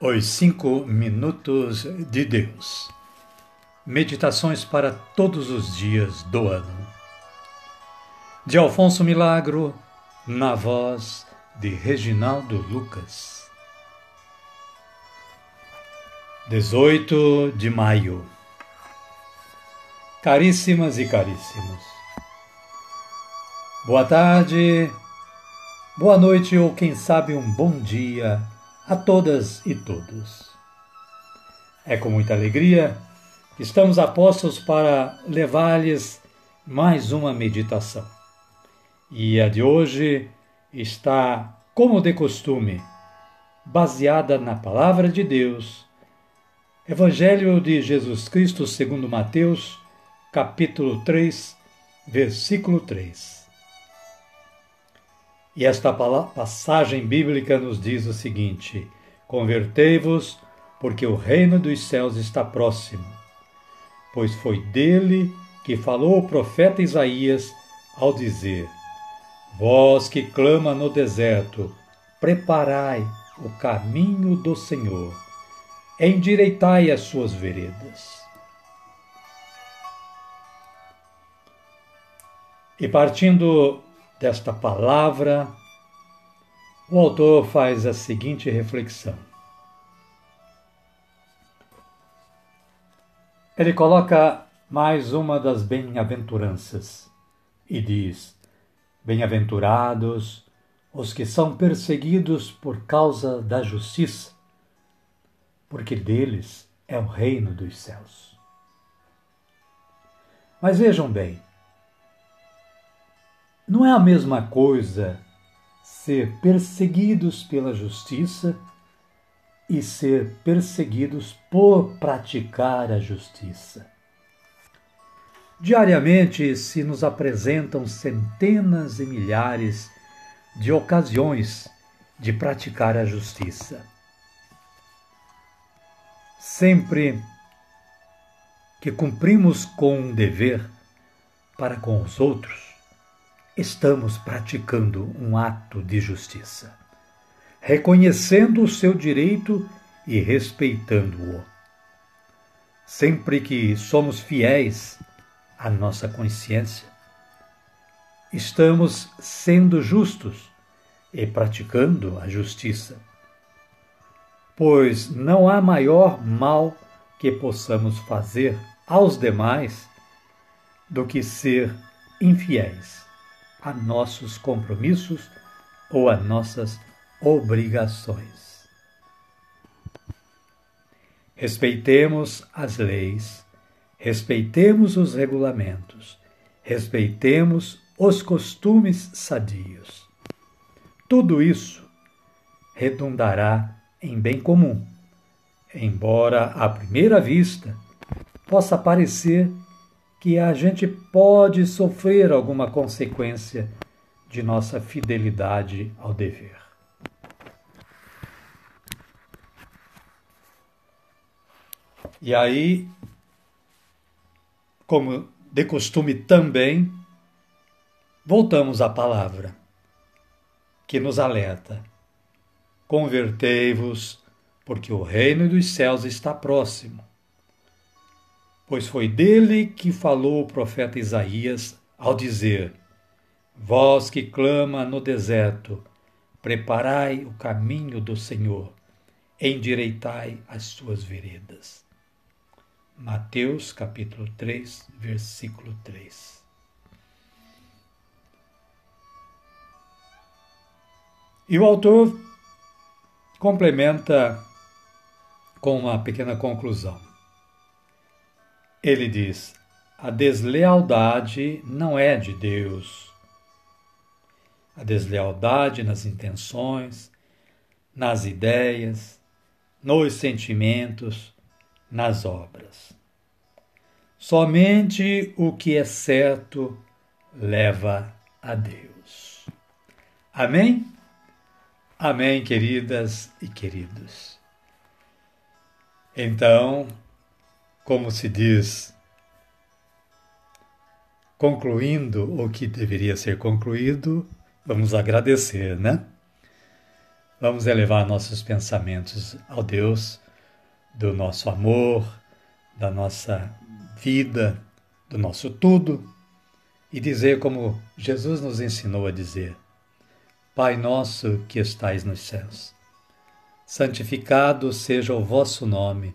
Os Cinco Minutos de Deus. Meditações para todos os dias do ano. De Alfonso Milagro, na voz de Reginaldo Lucas. 18 de maio. Caríssimas e caríssimos. Boa tarde, boa noite ou quem sabe um bom dia a todas e todos. É com muita alegria que estamos apostos para levar-lhes mais uma meditação. E a de hoje está, como de costume, baseada na Palavra de Deus, Evangelho de Jesus Cristo segundo Mateus, capítulo 3, versículo 3. E esta passagem bíblica nos diz o seguinte: Convertei-vos, porque o reino dos céus está próximo. Pois foi dele que falou o profeta Isaías ao dizer: Vós que clama no deserto, preparai o caminho do Senhor, endireitai as suas veredas. E partindo desta palavra, o autor faz a seguinte reflexão. Ele coloca mais uma das bem-aventuranças e diz: Bem-aventurados os que são perseguidos por causa da justiça, porque deles é o reino dos céus. Mas vejam bem, não é a mesma coisa ser perseguidos pela justiça e ser perseguidos por praticar a justiça. Diariamente se nos apresentam centenas e milhares de ocasiões de praticar a justiça. Sempre que cumprimos com um dever para com os outros, estamos praticando um ato de justiça, reconhecendo o seu direito e respeitando-o. Sempre que somos fiéis à nossa consciência, estamos sendo justos e praticando a justiça. Pois não há maior mal que possamos fazer aos demais do que ser infiéis a nossos compromissos ou a nossas obrigações. Respeitemos as leis, respeitemos os regulamentos, respeitemos os costumes sadios. Tudo isso redundará em bem comum, embora à primeira vista possa parecer que a gente pode sofrer alguma consequência de nossa fidelidade ao dever. E aí, como de costume também, voltamos à palavra que nos alerta: convertei-vos, porque o reino dos céus está próximo pois foi dele que falou o profeta Isaías ao dizer: Vós que clama no deserto, preparai o caminho do Senhor, endireitai as suas veredas. Mateus capítulo 3, versículo 3. E o autor complementa com uma pequena conclusão. Ele diz: a deslealdade não é de Deus. A deslealdade nas intenções, nas ideias, nos sentimentos, nas obras. Somente o que é certo leva a Deus. Amém? Amém, queridas e queridos. Então, como se diz, concluindo o que deveria ser concluído, vamos agradecer, né? vamos elevar nossos pensamentos ao Deus do nosso amor, da nossa vida, do nosso tudo e dizer como Jesus nos ensinou a dizer: Pai nosso que estais nos céus, santificado seja o vosso nome,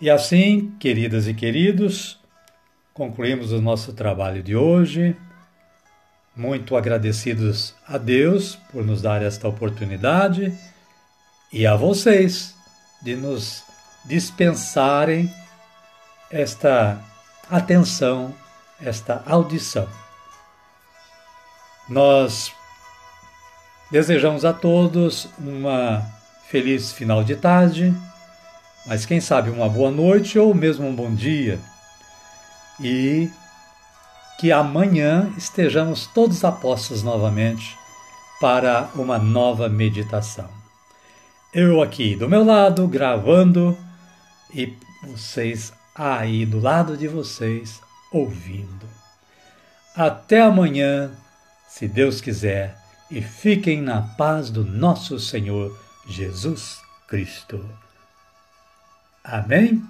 E assim, queridas e queridos, concluímos o nosso trabalho de hoje muito agradecidos a Deus por nos dar esta oportunidade e a vocês de nos dispensarem esta atenção, esta audição. Nós desejamos a todos uma feliz final de tarde, mas quem sabe uma boa noite ou mesmo um bom dia. E que amanhã estejamos todos apostos novamente para uma nova meditação. Eu aqui do meu lado gravando e vocês aí do lado de vocês ouvindo. Até amanhã, se Deus quiser, e fiquem na paz do nosso Senhor Jesus Cristo. Amém?